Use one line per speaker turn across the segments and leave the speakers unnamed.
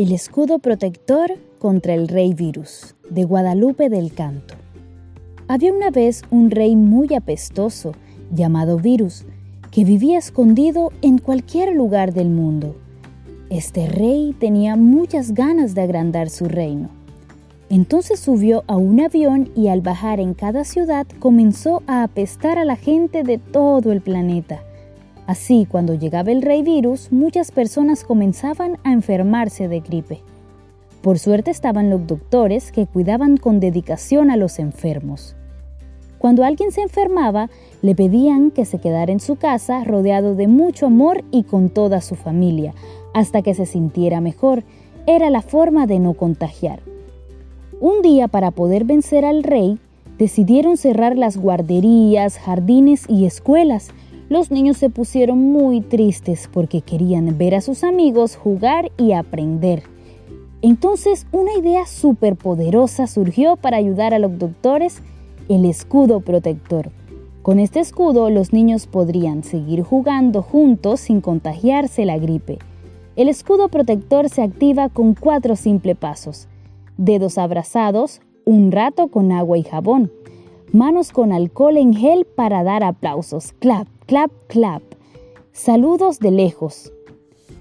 El escudo protector contra el rey virus, de Guadalupe del Canto. Había una vez un rey muy apestoso, llamado Virus, que vivía escondido en cualquier lugar del mundo. Este rey tenía muchas ganas de agrandar su reino. Entonces subió a un avión y al bajar en cada ciudad comenzó a apestar a la gente de todo el planeta. Así, cuando llegaba el rey virus, muchas personas comenzaban a enfermarse de gripe. Por suerte estaban los doctores que cuidaban con dedicación a los enfermos. Cuando alguien se enfermaba, le pedían que se quedara en su casa rodeado de mucho amor y con toda su familia, hasta que se sintiera mejor. Era la forma de no contagiar. Un día, para poder vencer al rey, decidieron cerrar las guarderías, jardines y escuelas, los niños se pusieron muy tristes porque querían ver a sus amigos jugar y aprender. Entonces una idea súper poderosa surgió para ayudar a los doctores, el escudo protector. Con este escudo los niños podrían seguir jugando juntos sin contagiarse la gripe. El escudo protector se activa con cuatro simples pasos. Dedos abrazados, un rato con agua y jabón. Manos con alcohol en gel para dar aplausos. Clap, clap, clap. Saludos de lejos.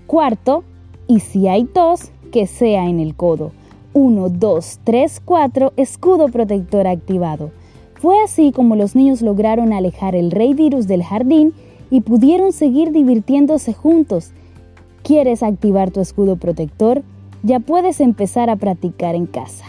Cuarto, y si hay tos, que sea en el codo. 1, 2, 3, 4, escudo protector activado. Fue así como los niños lograron alejar el rey virus del jardín y pudieron seguir divirtiéndose juntos. ¿Quieres activar tu escudo protector? Ya puedes empezar a practicar en casa.